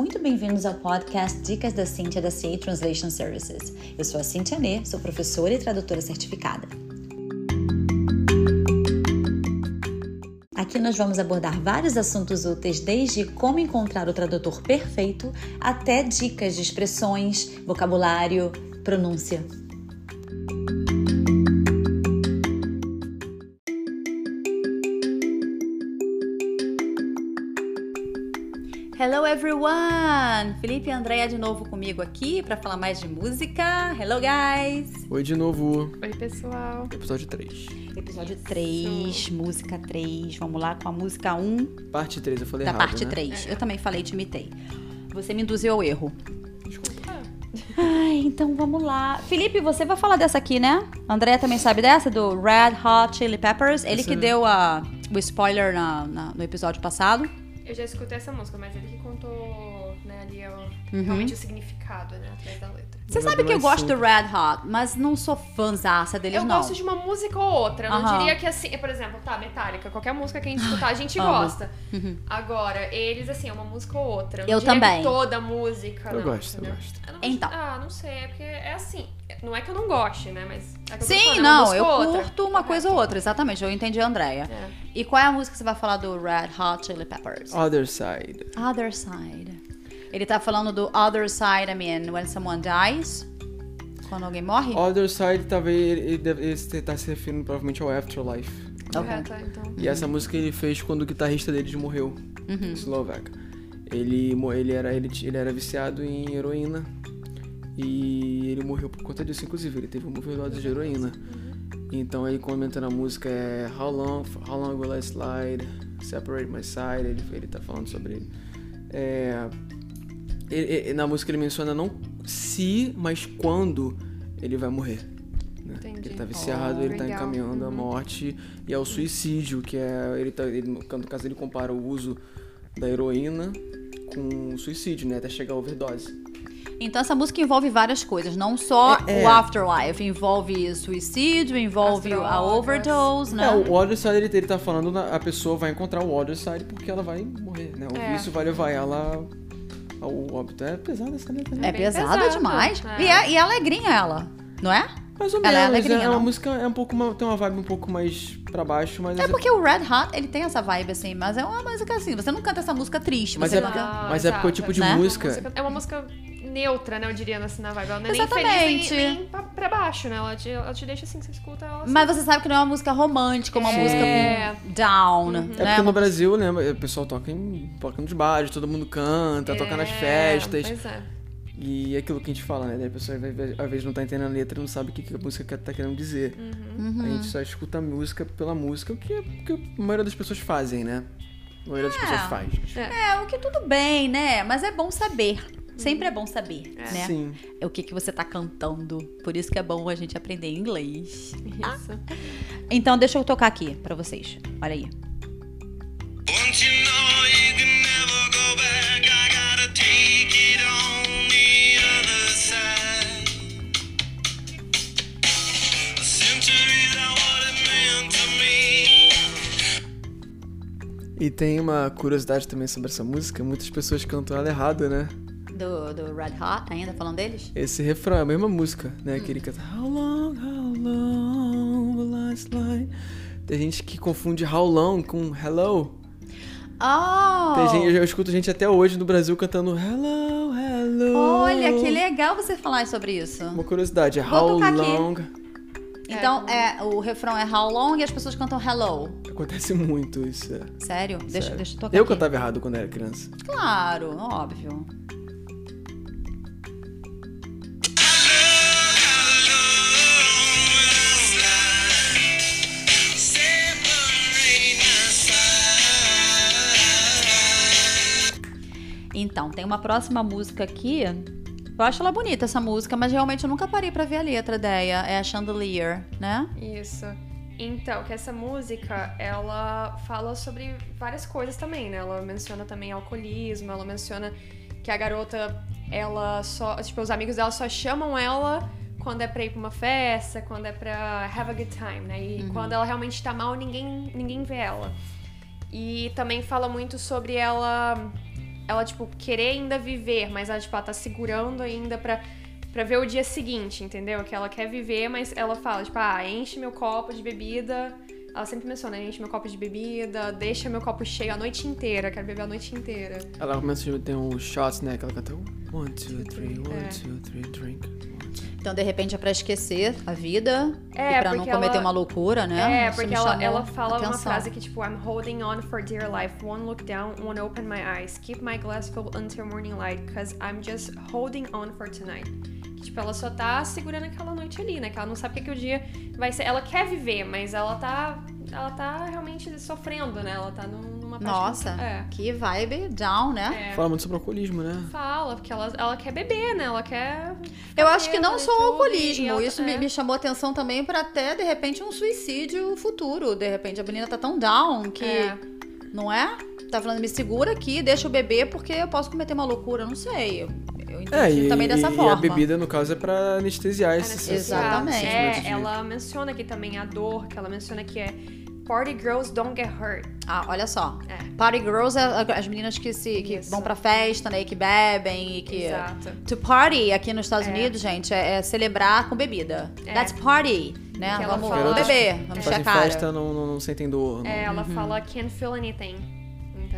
muito bem-vindos ao podcast Dicas da Cintia da CA Translation Services. Eu sou a Cintia Nê, sou professora e tradutora certificada. Aqui nós vamos abordar vários assuntos úteis, desde como encontrar o tradutor perfeito até dicas de expressões, vocabulário, pronúncia. Hello everyone! Felipe e Andréia de novo comigo aqui para falar mais de música. Hello guys! Oi de novo. Oi, pessoal. Episódio 3. Episódio 3, música 3. Vamos lá com a música 1 Parte 3, eu falei da errado, parte né? 3. Eu também falei, te imitei. Você me induziu ao erro. Desculpa. Ai, então vamos lá. Felipe, você vai falar dessa aqui, né? Andréia também sabe dessa, do Red Hot Chili Peppers. Ele Essa que é- deu a, o spoiler na- na- no episódio passado. Eu já escutei essa música, mas ele que contou, né, ali o, Uhum. realmente o significado, né, atrás da letra. Você sabe que eu gosto do. Red Hot, mas não sou fãzaça deles, Eu não. gosto de uma música ou outra. Eu não Aham. diria que assim, por exemplo, tá, Metallica, qualquer música que a gente escutar, a gente gosta. Agora, eles, assim, é uma música ou outra. não Eu diria que também. toda música. Eu não, gosto, eu gosto. Eu não- Então. Ah, não sei, é porque é assim. Não é que eu não goste, né, mas. É que eu tô Sim, falando, é não, eu outra. curto uma coisa ou outra, exatamente. Eu entendi a Andréia. É. E qual é a música que você vai falar do Red Hot Chili Peppers? Other Side. Other Side. Ele tá falando do Other Side, I mean, when someone dies. Quando alguém morre? Other Side, talvez ele, deve- ele tá se referindo provavelmente ao Afterlife. Ok. Correto, é, então. E essa música ele fez quando o guitarrista deles morreu. Uhum. Slovak. Ele, ele, era, ele, ele era viciado em heroína. E ele morreu por conta disso, inclusive. Ele teve uma overdose de heroína. Então ele comenta na música é How long, how long will I slide? Separate my side. Ele, ele tá falando sobre ele. É, ele- ele- na música ele menciona não se, mas quando ele vai morrer. né? Entendi. Ele tá viciado, ele tá legal. encaminhando a Uhum. morte e ao suicídio, que é. Ele tá, ele, no caso, ele compara o uso da heroína com o suicídio, né? Até chegar à overdose. Então essa música envolve várias coisas, não só É, é. o afterlife, envolve suicídio, envolve a overdose, né? É, o Other Side, ele, ele tá falando, na- a pessoa vai encontrar o Other Side porque ela vai morrer, né? O É. vício vai levar ela ao óbito. É pesada essa letra, né? É bem pesada pesado, demais. é. E, é, e é alegrinha ela, não é? Mais ou Ela é menos. alegrinha, é uma não? música, é um pouco, uma- tem uma vibe um pouco mais pra baixo, mas... É porque o Red Hot, ele tem essa vibe assim, mas é uma música assim, você não canta essa música triste, Mas você é canta... porque- mas é porque o tipo de Né? música... É uma música neutra, né? Eu diria assim na vibe. Ela não é nem Exatamente. feliz nem, nem pra, pra baixo, né? Ela te, ela te deixa assim, você escuta ela assim. Mas você sabe que não é uma música romântica, uma É. música down, É né? porque no Brasil, né, o pessoal toca em, toca nos bares, todo mundo canta, toca nas festas. Pois é. E é aquilo que a gente fala, né? Daí A pessoa às vezes- não tá entendendo a letra e não sabe o que que a música quer- tá querendo dizer. Uhum. A gente só escuta a música pela música, o que, é- o que a maioria das pessoas fazem, né? A maioria das É. pessoas faz. É, o que tudo bem, né? Mas é bom saber. Sempre é bom saber, né? Sim. É o que, que você tá cantando. Por isso que é bom a gente aprender inglês. Isso. Então, deixa eu tocar aqui pra vocês. Olha aí. Once you know you can never go back, I gotta take it on the other side. A centuries are what it meant to me. E tem uma curiosidade também sobre essa música, muitas pessoas cantam ela errado, né? Do, do Red Hot, ainda falando deles? Esse refrão é a mesma música, né? Que ele canta How long, how long will I slide? Tem gente que confunde how long com hello. Oh! Tem gente, eu escuto gente até hoje no Brasil cantando hello, hello. Olha, que legal você falar sobre isso. Uma curiosidade, é how tocar aqui. long. Então, é, o refrão é how long e as pessoas cantam hello. Acontece muito isso. é. Sério? Deixa, Sério. deixa eu tocar Eu aqui. cantava errado quando era criança. Claro, óbvio. Então, tem uma próxima música aqui. Eu acho ela bonita, essa música, mas realmente eu nunca parei pra ver a letra ideia. É a Chandelier, né? Isso. Então, que essa música, ela fala sobre várias coisas também, né? Ela menciona também alcoolismo, ela menciona que a garota, ela só. Tipo, os amigos dela só chamam ela quando é pra ir pra uma festa, quando é pra have a good time, né? E quando ela realmente tá mal, ninguém, ninguém vê ela. E também fala muito sobre ela ela, tipo, querer ainda viver, mas ela, tipo, ela tá segurando ainda pra, pra ver o dia seguinte, entendeu? Que ela quer viver, mas ela fala, tipo, ah, enche meu copo de bebida. Ela sempre menciona, enche meu copo de bebida, deixa meu copo cheio a noite inteira, quero beber a noite inteira. Ela começa a ter uns shots, né? Que ela canta one, two, three, one, É. two, three, drink. Então, de repente, é pra esquecer a vida É, e pra não cometer ela- uma loucura, né? É, Isso porque ela, ela fala uma atenção. frase que, tipo, I'm holding on for dear life. One look down, one open my eyes. Keep my glass full until morning light, cause I'm just holding on for tonight. Que, tipo, ela só tá segurando aquela noite ali, né? Que ela não sabe o que, que o dia vai ser. Ela quer viver, mas ela tá. Ela tá realmente sofrendo, né? Ela tá num- numa parte. Nossa, É. que vibe down, né? É. Fala muito sobre alcoolismo, né? Fala, porque ela, ela quer beber, né? Ela quer. Eu acho que não e só o e alcoolismo, ela- isso me, é. me chamou atenção também pra até, de repente, um suicídio futuro. De repente, a menina tá tão down que. É. Não é? Tá falando, me segura aqui, deixa eu beber porque eu posso cometer uma loucura. Não sei. Eu, É, e, também dessa e forma. a bebida, no caso, é pra anestesiar esse Anestesiar. Exatamente. sentimento de- É, ela menciona aqui também a dor, que ela menciona que é Party girls don't get hurt. Ah, olha só. É. Party girls é as meninas que, se, que Isso. vão pra festa, né? e Que bebem e que. Exato. To party aqui nos Estados É. Unidos, gente, é, é celebrar com bebida. É. That's party, né? Vamos, fala- beber, que vamos a cara. festa não, não, não sentem dor. não- É, ela fala can't feel anything.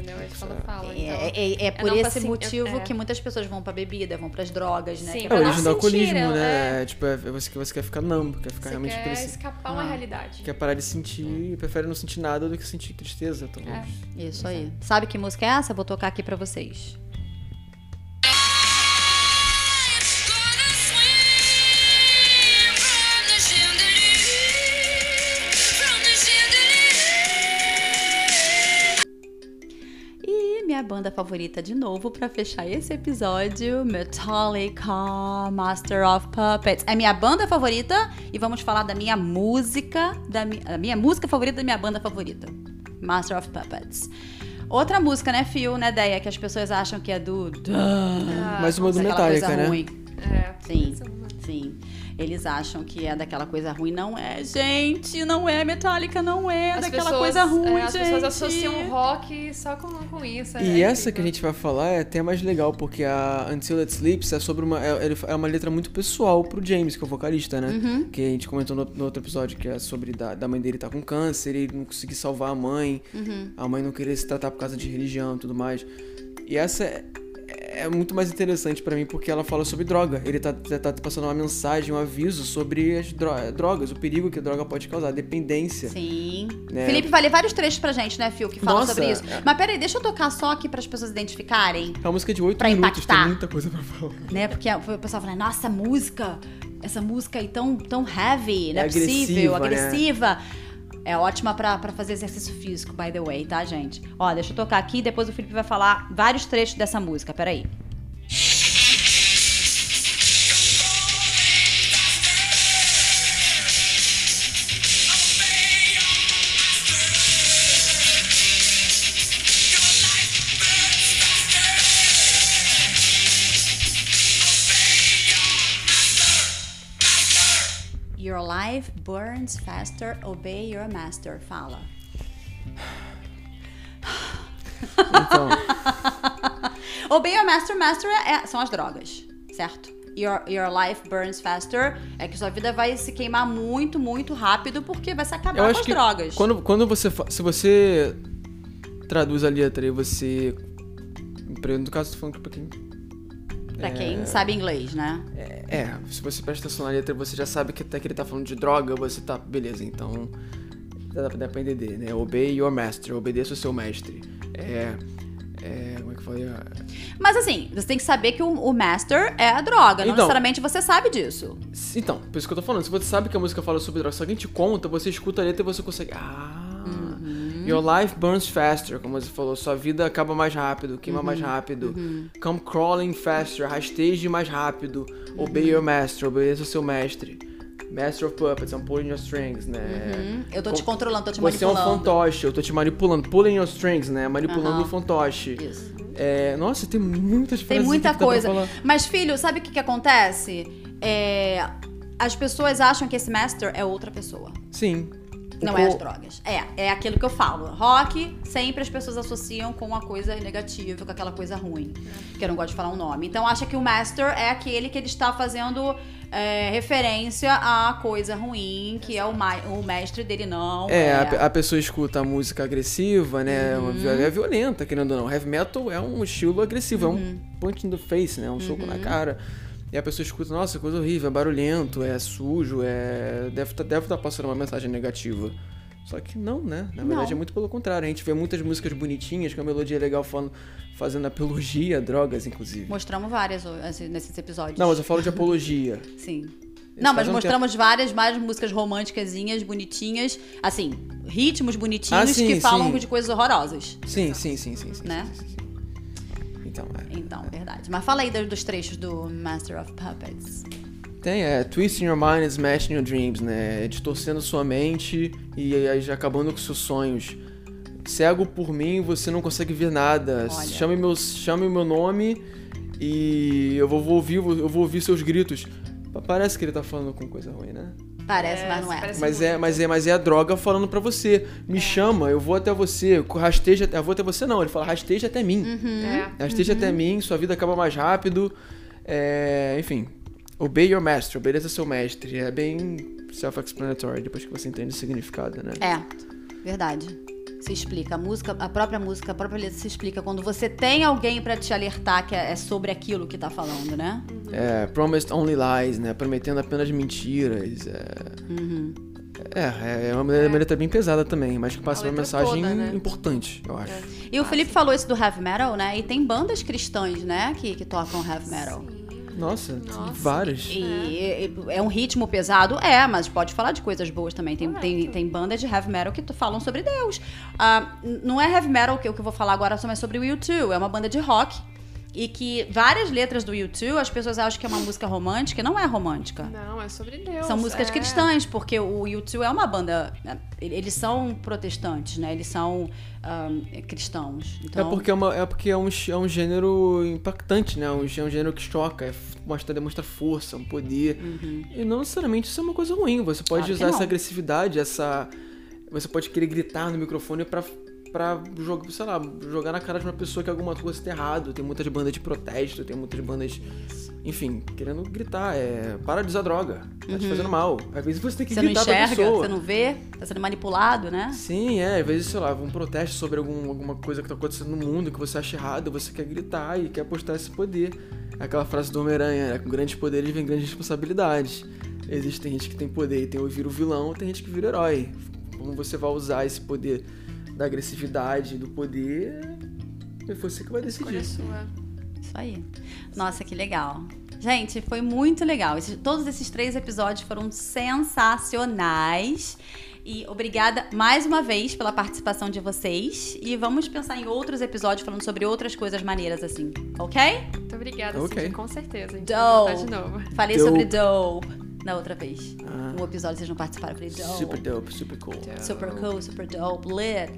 Entendeu? É isso que ela fala. É, Então. é- é por não pra esse motivo é. que muitas pessoas vão pra bebida, vão pras drogas, né? Sim, É a origem do alcoolismo, né? né? É, tipo, é você que você quer ficar numb, quer ficar Você realmente quer escapar uma Ah. realidade. quer parar de sentir, prefere não sentir nada do que sentir tristeza, talvez. É. Isso aí. Sabe que música é essa? Eu Vou tocar aqui pra vocês. Minha banda favorita de novo pra fechar esse episódio, Metallica, Master of Puppets. É minha banda favorita e vamos falar da minha música, da mi a minha música favorita da minha banda favorita, Master of Puppets. Outra música, né, Phil, né, Deia, que as pessoas acham que é do... Mais uma do Metallica, né? ruim. É. Sim, sim. Eles acham que é daquela coisa ruim. Não é, gente. Não é. Metallica não é As daquela pessoas- coisa ruim, é, As gente. pessoas associam rock só com, com isso. E é essa que a incrível. gente vai falar é até mais legal, porque a Until It Sleeps é sobre uma. É, é uma letra muito pessoal pro James, que é o vocalista, né? Uhum. Que a gente comentou no, no outro episódio, que é sobre da, da mãe dele estar com câncer, ele não conseguir salvar a mãe, Uhum. a mãe não querer se tratar por causa de religião e tudo mais. E essa é, é muito mais interessante pra mim porque ela fala sobre droga. Ele tá, tá passando uma mensagem, um aviso sobre as dro- drogas, o perigo que a droga pode causar, a dependência. Sim. Né? Felipe vai ler vários trechos pra gente, né, Phil, que fala Nossa, sobre isso. é. Mas peraí, deixa eu tocar só aqui para as pessoas identificarem, É uma música de 8 Pra minutos, impactar. tem muita coisa pra falar. né? Porque o pessoal fala, nossa, música, essa música aí tão, tão heavy, não é, É possível, agressiva, né? É ótima pra fazer exercício físico, by the way, tá, gente? Ó, deixa eu tocar aqui e depois o Felipe vai falar vários trechos dessa música, peraí. Your life burns faster, obey your master. Fala. Então, Obey your master, master é- são as drogas, certo? Your, your life burns faster é que sua vida vai se queimar muito, muito rápido porque vai se acabar eu com acho as que drogas. quando, quando você se você traduz a letra e você no caso tô falando pra quem Pra quem sabe inglês, né? é se você presta atenção na letra você já sabe que até que ele tá falando de droga você tá beleza então dá, pra entender né obey your master obedeça o seu mestre é é como é que eu falei Mas assim, você tem que saber que o, o master é a droga. Não Então. necessariamente você sabe disso. Então, por isso que eu tô falando. Se você sabe que a música fala sobre droga, se alguém te conta, você escuta a letra e você consegue. Ah. Uhum. Your life burns faster, como você falou. Sua vida acaba mais rápido, queima Uhum. mais rápido. Come crawling faster, rasteje mais rápido. Obey your master, obedeça o seu mestre. Master of Puppets, I'm pulling your strings, né? Hum, Eu tô te controlando, tô te Você é um manipulando. fantoche, eu tô te manipulando. Pulling your strings, né? Manipulando um fantoche. Isso. É, nossa, tem muitas Tem frases muita coisa. Mas, filho, sabe o que, que acontece? É, As pessoas acham que esse master é outra pessoa. Sim. Não é as drogas. É, é aquilo que eu falo. Rock, sempre as pessoas associam com uma coisa negativa, com aquela coisa ruim. Que eu não gosto de falar um nome. Então acha que o master é aquele que ele está fazendo é, referência à coisa ruim, que é o, ma- o mestre dele, não. É, a, pe- a pessoa escuta a música agressiva, né? Uma vi- É violenta, querendo ou não. Heavy metal é um estilo agressivo, é um punch in the face, né? Um soco na cara. E a pessoa escuta, nossa, coisa horrível, é barulhento, é sujo, é. Deve estar deve tá passando uma mensagem negativa. Só que não, né? Na verdade Não. é muito pelo contrário. A gente vê muitas músicas bonitinhas, com a melodia legal falando, fazendo apologia a drogas, inclusive. Mostramos várias assim, nesses episódios. Não, mas eu falo de apologia. Sim. Esse Não, mas um mostramos várias, várias músicas românticazinhas, bonitinhas, assim, ritmos bonitinhos Ah, sim, que falam sim. de coisas horrorosas. Sim, sim, sim, sim, sim. Né? sim, sim, sim. Então, é. Então, verdade. Mas fala aí dos, trechos do Master of Puppets. Tem, é, twisting your mind and smashing your dreams, né? Distorcendo sua mente e acabando com seus sonhos. Cego por mim, você não consegue ver nada. Olha. Chame meu, chame o meu nome e eu vou, vou ouvir, eu vou ouvir seus gritos. Pa- Parece que ele tá falando com coisa ruim, né? Parece, É, mas não é. Mas é, mas é, mas é a droga falando pra você. Me chama, eu vou até você. Rasteja, eu vou até você não. Ele fala rasteja até mim. Uhum. É. Rasteja até mim, sua vida acaba mais rápido. É, enfim, obey your master, obedeça seu mestre. É bem self-explanatory depois que você entende o significado, né? É, verdade. Se explica. A música, a própria música, a própria letra se explica quando você tem alguém pra te alertar que é é sobre aquilo que tá falando, né? É, promised only lies, né? Prometendo apenas mentiras. É, Uhum. é, é uma uma letra bem pesada também, mas que passa uma mensagem toda, né? importante, eu acho. E o Felipe falou isso do heavy metal, né? E tem bandas cristãs, né, que, que tocam heavy metal. Nossa, Nossa. várias. E e- é um ritmo pesado? É, mas pode falar de coisas boas também. Tem, tem, tem bandas de heavy metal que falam sobre Deus. Ah, não é heavy metal que, o que eu vou falar agora, só mais sobre o U2. É uma banda de rock. E que várias letras do U2, as pessoas acham que é uma música romântica. e Não é romântica. Não, é sobre Deus. São músicas é. cristãs, porque o U2 é uma banda. né, Eles são protestantes, né? Eles são ahm, cristãos. Então, É porque é, uma, é porque é um, é um gênero impactante, né? Um, é um gênero que choca, é, mostra, demonstra força, um poder. E não necessariamente isso é uma coisa ruim. Você pode Claro usar essa agressividade, essa. Você pode querer gritar no microfone pra, pra jogar, sei lá, jogar na cara de uma pessoa que alguma coisa está errado. Tem muitas bandas de protesto, tem muitas bandas. Enfim, querendo gritar. É, para de usar droga. Tá te fazendo mal. Às vezes você tem que você não gritar pra enxerga, pessoa. você não vê, tá sendo manipulado, né? Sim, é, às vezes, sei lá, um protesto sobre algum, alguma coisa que tá acontecendo no mundo que você acha errado, você quer gritar e quer apostar esse poder. Aquela frase do Homem-Aranha, né? com grandes poderes vem grandes responsabilidades. Existe gente que tem poder e tem o vira o vilão, tem gente que vira o herói. Como você vai usar esse poder da agressividade, do poder, é você que vai Escolha decidir. sua. Isso aí. Nossa, que legal. Gente, foi muito legal. Todos esses três episódios foram sensacionais. E obrigada mais uma vez pela participação de vocês. E vamos pensar em outros episódios falando sobre outras coisas maneiras assim, ok? Muito obrigada, Ok. Cindy, com certeza. Doe. de novo. Falei Dope. sobre Doe na outra vez. Ah. Um episódio vocês não participaram. Eu falei Doe. Super dope, super cool. Super cool, super dope, lit.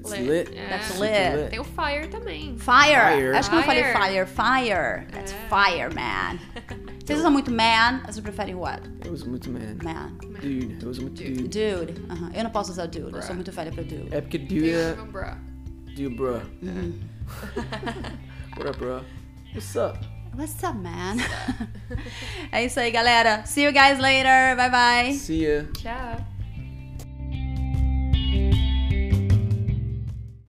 It's Lit. lit. É. That's Super lit. Tem o Fire também. Fire. Fire. Acho que eu não falei Fire. fire. That's É. fire, man. Vocês usam muito man? Vocês preferem what? Eu uso muito man. Man. Dude, eu uso muito dude. Dude. Aham. Eu não posso usar dude. Eu sou muito velha pra dude. É porque dude Tem é. meu bra. Dude, bro. What up, bro? What's up? What's up, man? é isso aí, galera. See you guys later. Bye bye. See ya. Tchau.